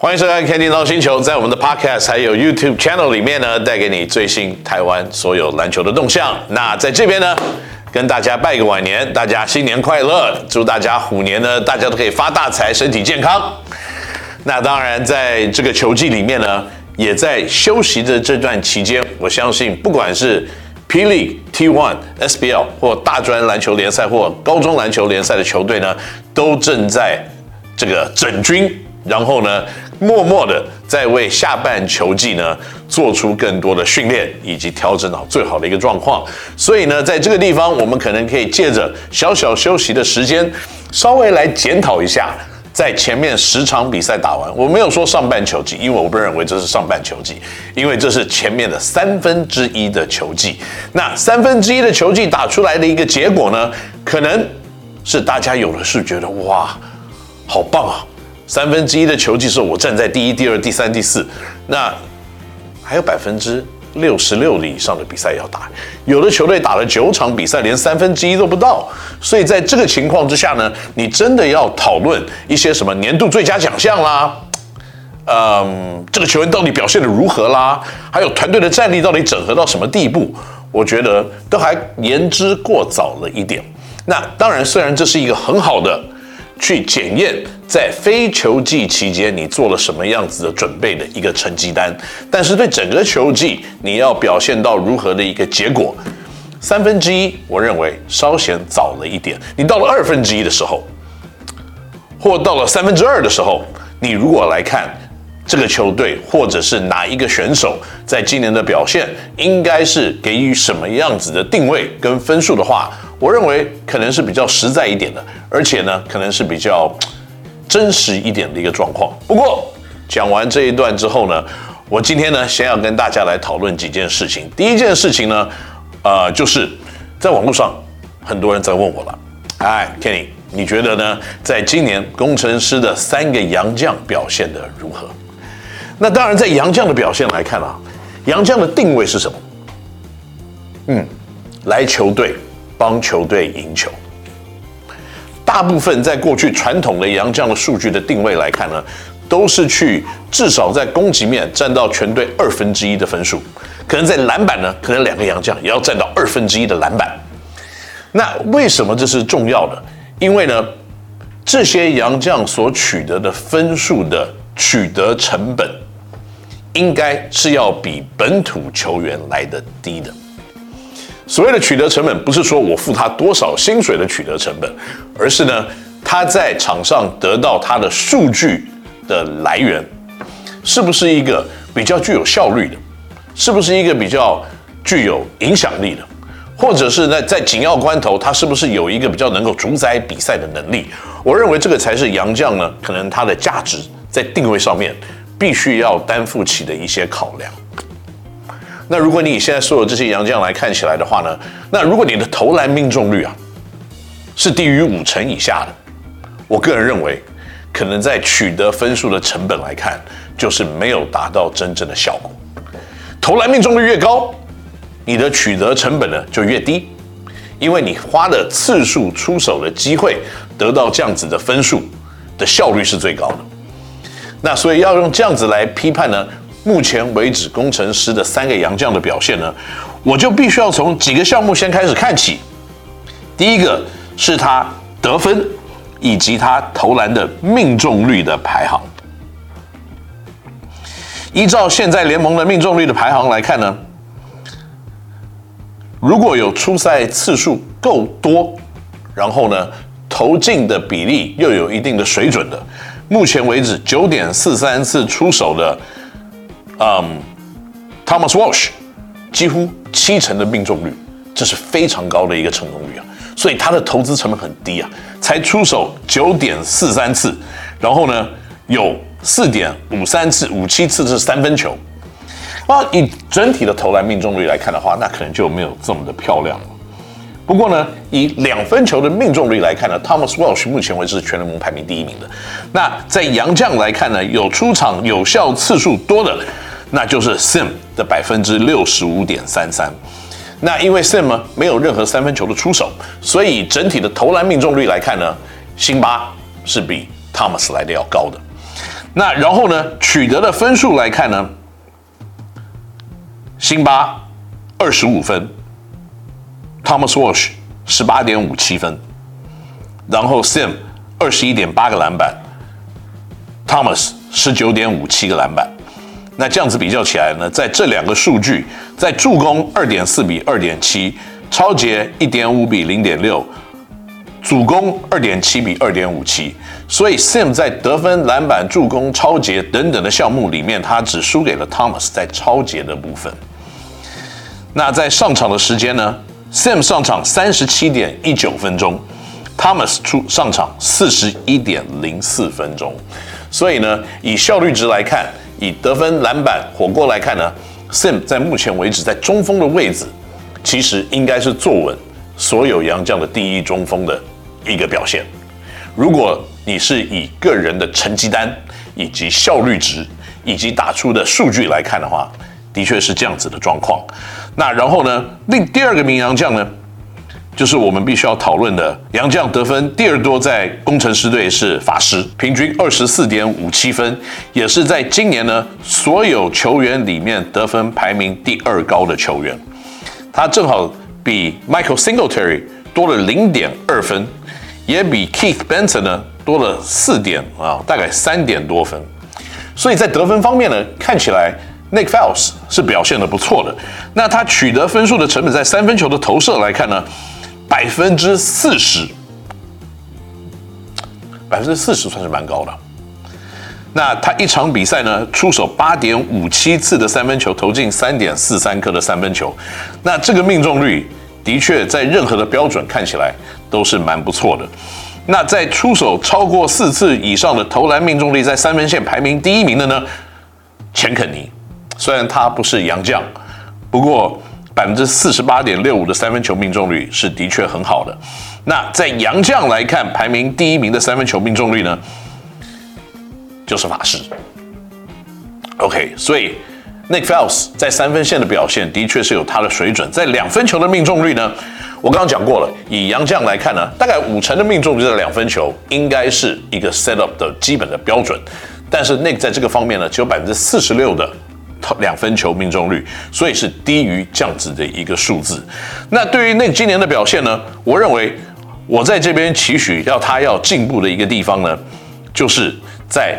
欢迎收看《Kenny NOW 星球》，在我们的 Podcast 还有 YouTube Channel 里面呢，带给你最新台湾所有篮球的动向。那在这边呢，跟大家拜个晚年，大家新年快乐，祝大家虎年呢，大家都可以发大财，身体健康。那当然，在这个球季里面呢，也在休息的这段期间，我相信不管是霹雳 T1、SBL 或大专篮球联赛或高中篮球联赛的球队呢，都正在这个整军，然后呢。默默的在为下半球季呢做出更多的训练，以及调整好最好的一个状况。所以呢，在这个地方，我们可能可以借着小小休息的时间，稍微来检讨一下，在前面十场比赛打完，我没有说上半球季，因为我不认为这是上半球季，因为这是前面的三分之一的球季。那三分之一的球季打出来的一个结果呢，可能是大家有的是觉得哇，好棒啊！三分之一的球技是，我站在第一、第二、第三、第四，那还有百分之六十六的以上的比赛要打。有的球队打了九场比赛，连三分之一都不到。所以在这个情况之下呢，你真的要讨论一些什么年度最佳奖项啦，嗯，这个球员到底表现的如何啦，还有团队的战力到底整合到什么地步，我觉得都还言之过早了一点。那当然，虽然这是一个很好的。去检验在非球季期间你做了什么样子的准备的一个成绩单，但是对整个球季你要表现到如何的一个结果，三分之一我认为稍显早了一点。你到了二分之一的时候，或到了三分之二的时候，你如果来看这个球队或者是哪一个选手在今年的表现，应该是给予什么样子的定位跟分数的话。我认为可能是比较实在一点的，而且呢，可能是比较真实一点的一个状况。不过讲完这一段之后呢，我今天呢，先要跟大家来讨论几件事情。第一件事情呢，呃，就是在网络上很多人在问我了，哎，Kenny，你觉得呢？在今年工程师的三个洋将表现的如何？那当然，在洋将的表现来看啊，洋将的定位是什么？嗯，来球队。帮球队赢球，大部分在过去传统的洋将的数据的定位来看呢，都是去至少在攻击面占到全队二分之一的分数，可能在篮板呢，可能两个洋将也要占到二分之一的篮板。那为什么这是重要的？因为呢，这些洋将所取得的分数的取得成本，应该是要比本土球员来得低的。所谓的取得成本，不是说我付他多少薪水的取得成本，而是呢，他在场上得到他的数据的来源，是不是一个比较具有效率的，是不是一个比较具有影响力的，或者是呢，在紧要关头，他是不是有一个比较能够主宰比赛的能力？我认为这个才是杨将呢，可能他的价值在定位上面必须要担负起的一些考量。那如果你以现在所有这些洋将来看起来的话呢，那如果你的投篮命中率啊是低于五成以下的，我个人认为，可能在取得分数的成本来看，就是没有达到真正的效果。投篮命中率越高，你的取得成本呢就越低，因为你花的次数出手的机会得到这样子的分数的效率是最高的。那所以要用这样子来批判呢？目前为止，工程师的三个洋将的表现呢，我就必须要从几个项目先开始看起。第一个是他得分以及他投篮的命中率的排行。依照现在联盟的命中率的排行来看呢，如果有出赛次数够多，然后呢投进的比例又有一定的水准的，目前为止九点四三次出手的。嗯、，Thomas Walsh 几乎七成的命中率，这是非常高的一个成功率啊！所以他的投资成本很低啊，才出手九点四三次，然后呢有四点五三次、五七次是三分球。啊，以整体的投篮命中率来看的话，那可能就没有这么的漂亮了。不过呢，以两分球的命中率来看呢，Thomas Walsh 目前为止是全联盟排名第一名的。那在洋将来看呢，有出场有效次数多的。那就是 Sim 的百分之六十五点三三。那因为 Sim 呢没有任何三分球的出手，所以整体的投篮命中率来看呢，辛巴是比 Thomas 来的要高的。那然后呢，取得的分数来看呢，辛巴二十五分，Thomas Walsh 十八点五七分，然后 Sim 二十一点八个篮板，Thomas 十九点五七个篮板。那这样子比较起来呢，在这两个数据，在助攻二点四比二点七，抄截一点五比零点六，主攻二点七比二点五七，所以 Sim 在得分、篮板、助攻、抄截等等的项目里面，他只输给了 Thomas 在抄截的部分。那在上场的时间呢，Sim 上场三十七点一九分钟，Thomas 出上场四十一点零四分钟，所以呢，以效率值来看。以得分、篮板、火锅来看呢，Sim 在目前为止在中锋的位置，其实应该是坐稳所有洋将的第一中锋的一个表现。如果你是以个人的成绩单以及效率值以及打出的数据来看的话，的确是这样子的状况。那然后呢，另第二个名洋将呢？就是我们必须要讨论的洋将得分第二多，在工程师队是法师，平均二十四点五七分，也是在今年呢所有球员里面得分排名第二高的球员。他正好比 Michael Singletary 多了零点二分，也比 Keith Benson 呢多了四点啊，大概三点多分。所以在得分方面呢，看起来 Nick Foles 是表现的不错的。那他取得分数的成本，在三分球的投射来看呢？百分之四十，百分之四十算是蛮高的。那他一场比赛呢，出手八点五七次的三分球，投进三点四三颗的三分球。那这个命中率的确在任何的标准看起来都是蛮不错的。那在出手超过四次以上的投篮命中率，在三分线排名第一名的呢，钱肯尼。虽然他不是洋将，不过。百分之四十八点六五的三分球命中率是的确很好的。那在洋将来看，排名第一名的三分球命中率呢，就是法师。OK，所以 Nick Foles 在三分线的表现的确是有他的水准。在两分球的命中率呢，我刚刚讲过了，以洋将来看呢，大概五成的命中率的两分球应该是一个 set up 的基本的标准。但是 Nick 在这个方面呢，只有百分之四十六的。两分球命中率，所以是低于这样子的一个数字。那对于那今年的表现呢？我认为我在这边期许要他要进步的一个地方呢，就是在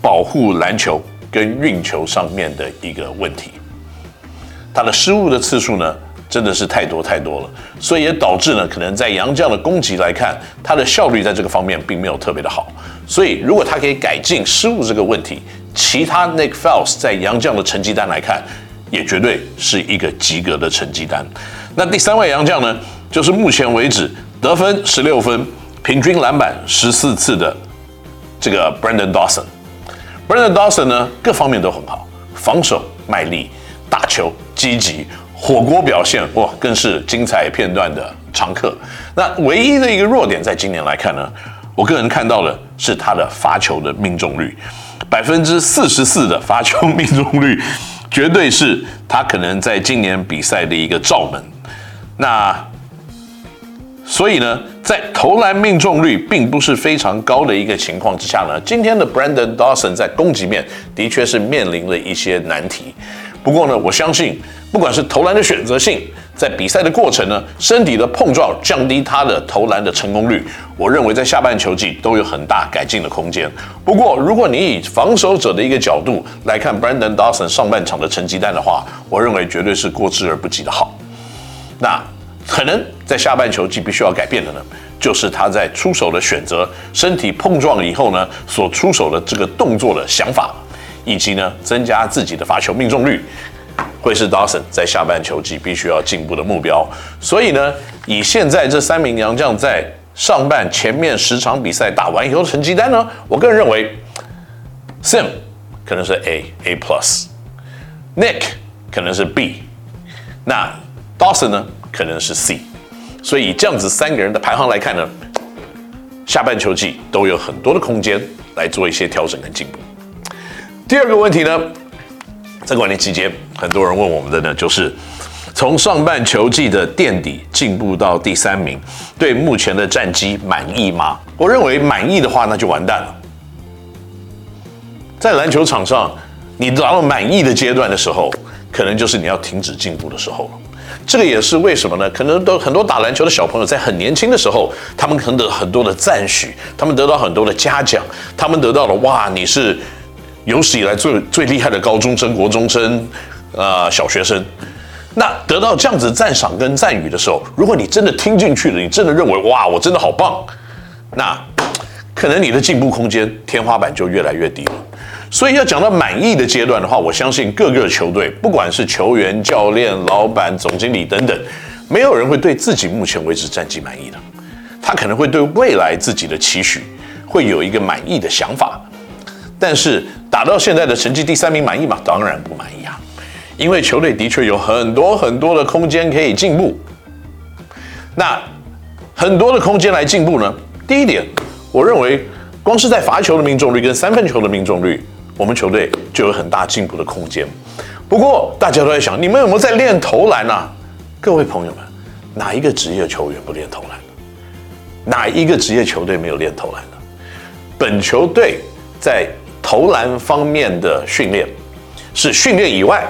保护篮球跟运球上面的一个问题。他的失误的次数呢，真的是太多太多了，所以也导致呢，可能在洋将的攻击来看，他的效率在这个方面并没有特别的好。所以如果他可以改进失误这个问题，其他 Nick Foles 在洋将的成绩单来看，也绝对是一个及格的成绩单。那第三位洋将呢，就是目前为止得分十六分、平均篮板十四次的这个 Brandon Dawson。Brandon Dawson 呢，各方面都很好，防守卖力，打球积极，火锅表现哇，更是精彩片段的常客。那唯一的一个弱点，在今年来看呢，我个人看到的是他的罚球的命中率。百分之四十四的罚球命中率，绝对是他可能在今年比赛的一个罩门。那所以呢，在投篮命中率并不是非常高的一个情况之下呢，今天的 Brandon Dawson 在攻击面的确是面临了一些难题。不过呢，我相信不管是投篮的选择性，在比赛的过程呢，身体的碰撞降低他的投篮的成功率，我认为在下半球季都有很大改进的空间。不过，如果你以防守者的一个角度来看 Brandon Dawson 上半场的成绩单的话，我认为绝对是过之而不及的好。那可能在下半球季必须要改变的呢，就是他在出手的选择，身体碰撞以后呢，所出手的这个动作的想法。以及呢，增加自己的罚球命中率，会是 Dawson 在下半球季必须要进步的目标。所以呢，以现在这三名洋将在上半前面十场比赛打完以后的成绩单呢，我个人认为，Sim 可能是 A A Plus，Nick 可能是 B，那 Dawson 呢可能是 C。所以以这样子三个人的排行来看呢，下半球季都有很多的空间来做一些调整跟进步。第二个问题呢，在管理期间，很多人问我们的呢，就是从上半球季的垫底进步到第三名，对目前的战绩满意吗？我认为满意的话，那就完蛋了。在篮球场上，你达到满意的阶段的时候，可能就是你要停止进步的时候了。这个也是为什么呢？可能都很多打篮球的小朋友在很年轻的时候，他们可能得很多的赞许，他们得到很多的嘉奖，他们得到了哇，你是有史以来最最厉害的高中生、国中生，呃，小学生。那得到这样子赞赏跟赞誉的时候，如果你真的听进去了，你真的认为哇，我真的好棒，那可能你的进步空间天花板就越来越低了。所以要讲到满意的阶段的话，我相信各个球队，不管是球员、教练、老板、总经理等等，没有人会对自己目前为止战绩满意的。他可能会对未来自己的期许会有一个满意的想法，但是打到现在的成绩第三名满意吗？当然不满意啊，因为球队的确有很多很多的空间可以进步。那很多的空间来进步呢？第一点，我认为光是在罚球的命中率跟三分球的命中率。我们球队就有很大进步的空间。不过大家都在想，你们有没有在练投篮啊？各位朋友们，哪一个职业球员不练投篮？哪一个职业球队没有练投篮的？本球队在投篮方面的训练是训练以外，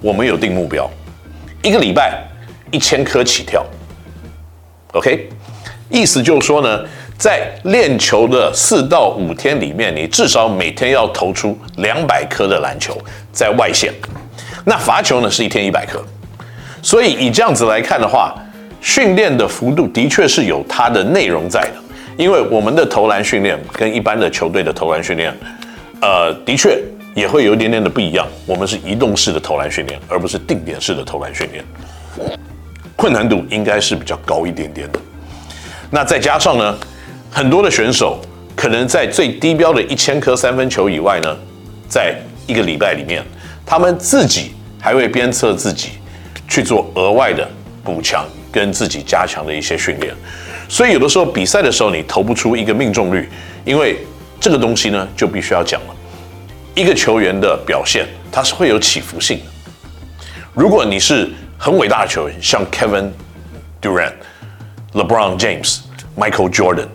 我们有定目标，一个礼拜一千颗起跳。OK，意思就是说呢。在练球的四到五天里面，你至少每天要投出两百颗的篮球在外线。那罚球呢是一天一百颗，所以以这样子来看的话，训练的幅度的确是有它的内容在的。因为我们的投篮训练跟一般的球队的投篮训练，呃，的确也会有一点点的不一样。我们是移动式的投篮训练，而不是定点式的投篮训练，困难度应该是比较高一点点的。那再加上呢，很多的选手可能在最低标的一千颗三分球以外呢，在一个礼拜里面，他们自己还会鞭策自己去做额外的补强跟自己加强的一些训练。所以有的时候比赛的时候你投不出一个命中率，因为这个东西呢就必须要讲了。一个球员的表现它是会有起伏性的。如果你是很伟大的球员，像 Kevin Durant、LeBron James、Michael Jordan。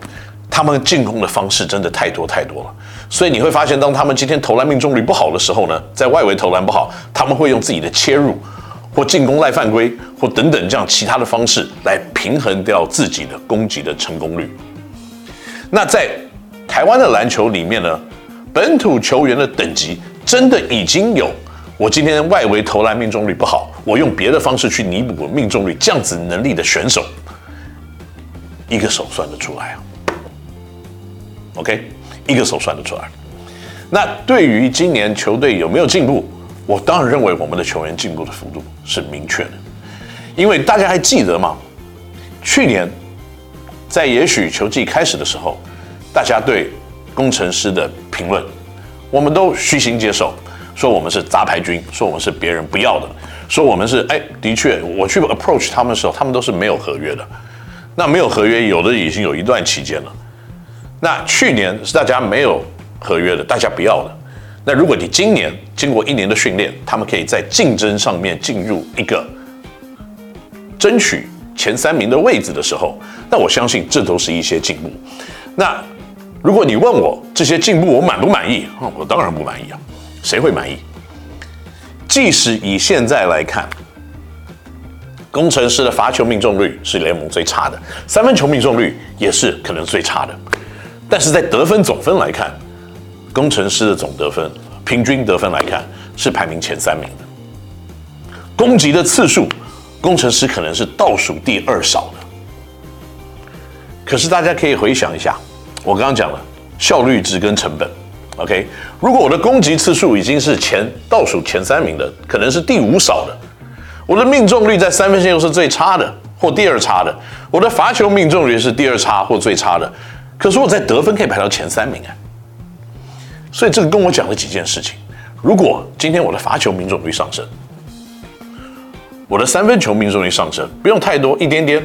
他们进攻的方式真的太多太多了，所以你会发现，当他们今天投篮命中率不好的时候呢，在外围投篮不好，他们会用自己的切入，或进攻赖犯规，或等等这样其他的方式来平衡掉自己的攻击的成功率。那在台湾的篮球里面呢，本土球员的等级真的已经有，我今天外围投篮命中率不好，我用别的方式去弥补我命中率这样子能力的选手，一个手算得出来啊。OK，一个手算得出来。那对于今年球队有没有进步，我当然认为我们的球员进步的幅度是明确的。因为大家还记得吗？去年在也许球季开始的时候，大家对工程师的评论，我们都虚心接受，说我们是杂牌军，说我们是别人不要的，说我们是哎，的确，我去 approach 他们的时候，他们都是没有合约的。那没有合约，有的已经有一段期间了。那去年是大家没有合约的，大家不要的。那如果你今年经过一年的训练，他们可以在竞争上面进入一个争取前三名的位置的时候，那我相信这都是一些进步。那如果你问我这些进步我满不满意？我当然不满意啊，谁会满意？即使以现在来看，工程师的罚球命中率是联盟最差的，三分球命中率也是可能最差的。但是在得分总分来看，工程师的总得分平均得分来看是排名前三名的。攻击的次数，工程师可能是倒数第二少的。可是大家可以回想一下，我刚刚讲了效率值跟成本。OK，如果我的攻击次数已经是前倒数前三名的，可能是第五少的，我的命中率在三分线又是最差的或第二差的，我的罚球命中率是第二差或最差的。可是我在得分可以排到前三名啊，所以这个跟我讲了几件事情。如果今天我的罚球命中率上升，我的三分球命中率上升，不用太多，一点点。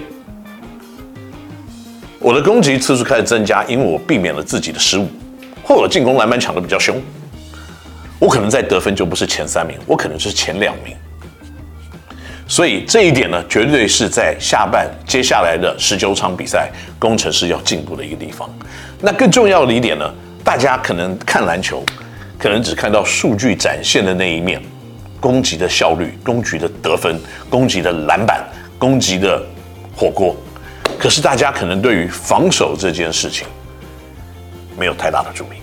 我的攻击次数开始增加，因为我避免了自己的失误，或者进攻篮板抢得比较凶，我可能在得分就不是前三名，我可能是前两名。所以这一点呢，绝对是在下半接下来的十九场比赛，工程师要进步的一个地方。那更重要的一点呢，大家可能看篮球，可能只看到数据展现的那一面，攻击的效率、攻击的得分、攻击的篮板、攻击的火锅。可是大家可能对于防守这件事情没有太大的注意，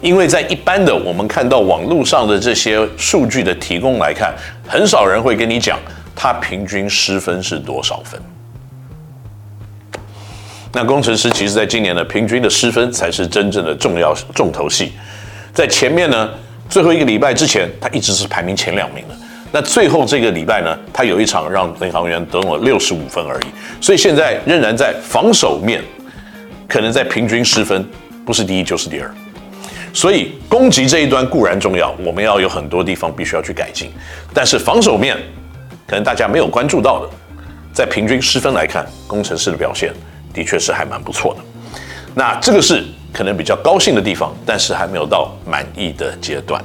因为在一般的我们看到网络上的这些数据的提供来看，很少人会跟你讲他平均失分是多少分。那工程师其实在今年的平均的失分才是真正的重要重头戏，在前面呢，最后一个礼拜之前，他一直是排名前两名的。那最后这个礼拜呢，他有一场让领航员得了六十五分而已，所以现在仍然在防守面，可能在平均失分不是第一就是第二。所以攻击这一端固然重要，我们要有很多地方必须要去改进，但是防守面可能大家没有关注到的，在平均失分来看，工程师的表现。的确是还蛮不错的，那这个是可能比较高兴的地方，但是还没有到满意的阶段。